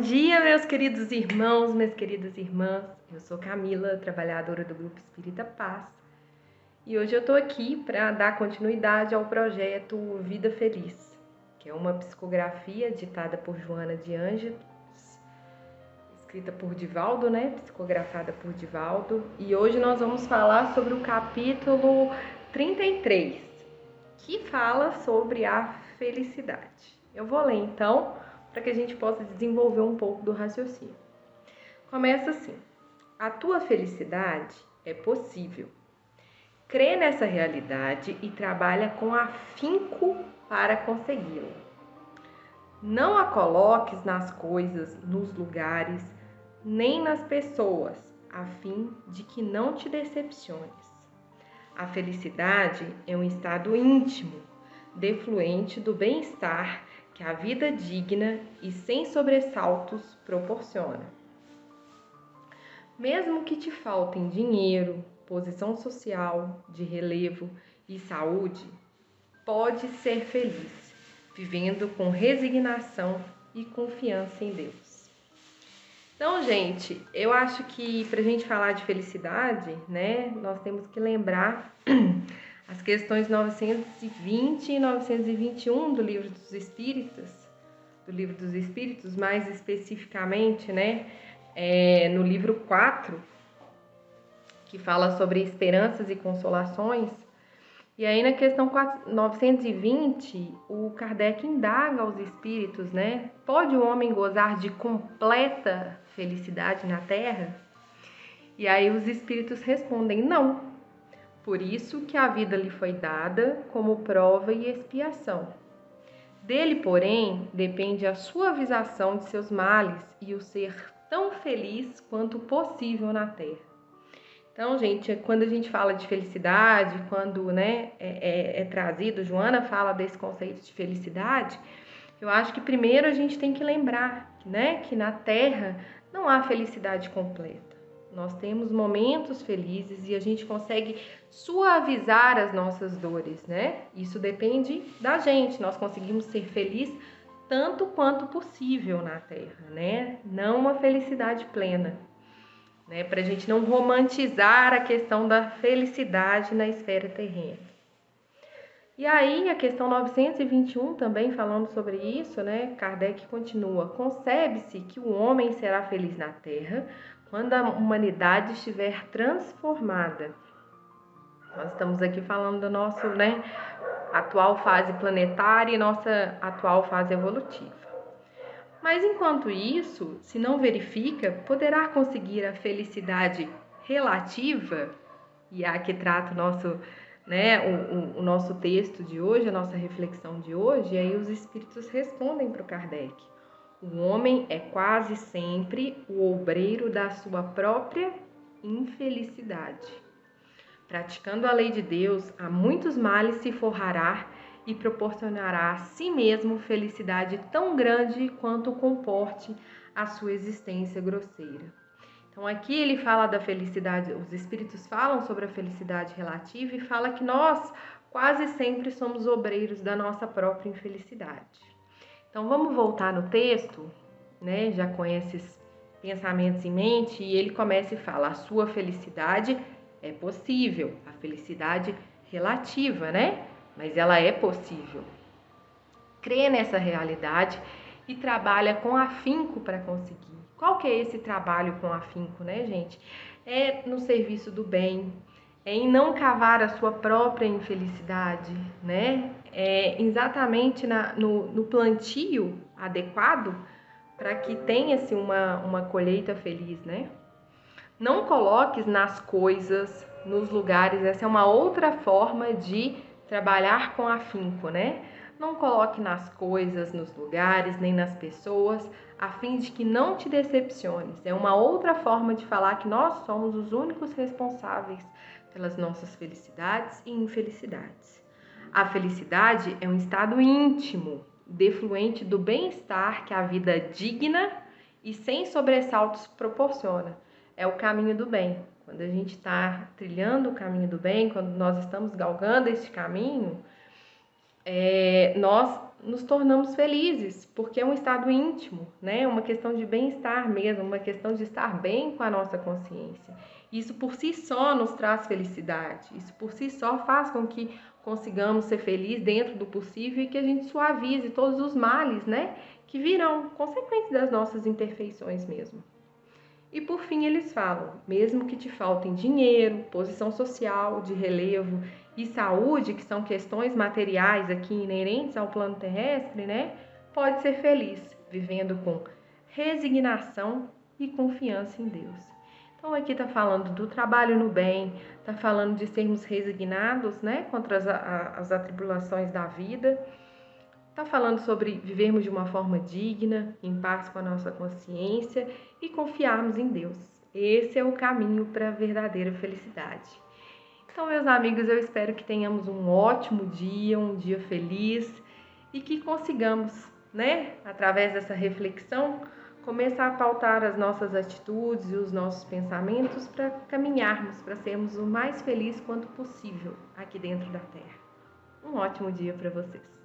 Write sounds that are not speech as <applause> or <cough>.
dia, meus queridos irmãos, minhas queridas irmãs. Eu sou Camila, trabalhadora do Grupo Espírita Paz. E hoje eu tô aqui para dar continuidade ao projeto Vida Feliz, que é uma psicografia ditada por Joana de Ângeles, escrita por Divaldo, né? Psicografada por Divaldo. E hoje nós vamos falar sobre o capítulo 33, que fala sobre a felicidade. Eu vou ler então para que a gente possa desenvolver um pouco do raciocínio. Começa assim: a tua felicidade é possível. Crê nessa realidade e trabalha com afinco para consegui-la. Não a coloques nas coisas, nos lugares, nem nas pessoas, a fim de que não te decepciones. A felicidade é um estado íntimo, defluente do bem-estar que a vida digna e sem sobressaltos proporciona. Mesmo que te faltem dinheiro, posição social, de relevo e saúde, pode ser feliz, vivendo com resignação e confiança em Deus. Então, gente, eu acho que para a gente falar de felicidade, né, nós temos que lembrar <clears throat> as questões 920 e 921 do Livro dos Espíritos, do Livro dos Espíritos, mais especificamente, né, é, no livro 4, que fala sobre esperanças e consolações. E aí na questão 4, 920, o Kardec indaga aos espíritos, né? Pode o homem gozar de completa felicidade na terra? E aí os espíritos respondem: não. Por isso que a vida lhe foi dada como prova e expiação. Dele, porém, depende a suavização de seus males e o ser tão feliz quanto possível na terra. Então, gente, quando a gente fala de felicidade, quando né, é, é, é trazido, Joana fala desse conceito de felicidade, eu acho que primeiro a gente tem que lembrar né, que na Terra não há felicidade completa. Nós temos momentos felizes e a gente consegue suavizar as nossas dores, né? Isso depende da gente. Nós conseguimos ser felizes tanto quanto possível na Terra, né? Não uma felicidade plena, né? Para a gente não romantizar a questão da felicidade na esfera terrena. E aí, a questão 921 também falando sobre isso, né? Kardec continua: concebe-se que o homem será feliz na Terra quando a humanidade estiver transformada. Nós estamos aqui falando da nossa né, atual fase planetária e nossa atual fase evolutiva. Mas enquanto isso, se não verifica, poderá conseguir a felicidade relativa, e é a que trata o nosso, né, o, o, o nosso texto de hoje, a nossa reflexão de hoje, e aí os espíritos respondem para o Kardec. O homem é quase sempre o obreiro da sua própria infelicidade. Praticando a lei de Deus, a muitos males se forrará e proporcionará a si mesmo felicidade tão grande quanto comporte a sua existência grosseira. Então aqui ele fala da felicidade, os espíritos falam sobre a felicidade relativa e fala que nós quase sempre somos obreiros da nossa própria infelicidade. Então vamos voltar no texto, né? Já com esses pensamentos em mente, e ele começa e fala: a sua felicidade é possível, a felicidade relativa, né? Mas ela é possível. Crê nessa realidade e trabalha com afinco para conseguir. Qual que é esse trabalho com afinco, né, gente? É no serviço do bem, é em não cavar a sua própria infelicidade, né? É exatamente na, no, no plantio adequado para que tenha-se uma, uma colheita feliz, né? Não coloques nas coisas, nos lugares, essa é uma outra forma de trabalhar com afinco, né? Não coloque nas coisas, nos lugares, nem nas pessoas, a fim de que não te decepciones. É uma outra forma de falar que nós somos os únicos responsáveis pelas nossas felicidades e infelicidades. A felicidade é um estado íntimo, defluente do bem-estar que a vida digna e sem sobressaltos proporciona. É o caminho do bem. Quando a gente está trilhando o caminho do bem, quando nós estamos galgando este caminho, é, nós nos tornamos felizes, porque é um estado íntimo, né? Uma questão de bem-estar mesmo, uma questão de estar bem com a nossa consciência. Isso por si só nos traz felicidade. Isso por si só faz com que consigamos ser felizes dentro do possível e que a gente suavize todos os males, né? Que virão consequência das nossas imperfeições mesmo. E por fim, eles falam: mesmo que te faltem dinheiro, posição social, de relevo e saúde, que são questões materiais aqui inerentes ao plano terrestre, né? Pode ser feliz, vivendo com resignação e confiança em Deus. Então aqui está falando do trabalho no bem, está falando de sermos resignados, né, contra as, as atribulações da vida. Está falando sobre vivermos de uma forma digna, em paz com a nossa consciência e confiarmos em Deus. Esse é o caminho para a verdadeira felicidade. Então, meus amigos, eu espero que tenhamos um ótimo dia, um dia feliz e que consigamos, né, através dessa reflexão, começar a pautar as nossas atitudes e os nossos pensamentos para caminharmos, para sermos o mais felizes quanto possível aqui dentro da Terra. Um ótimo dia para vocês!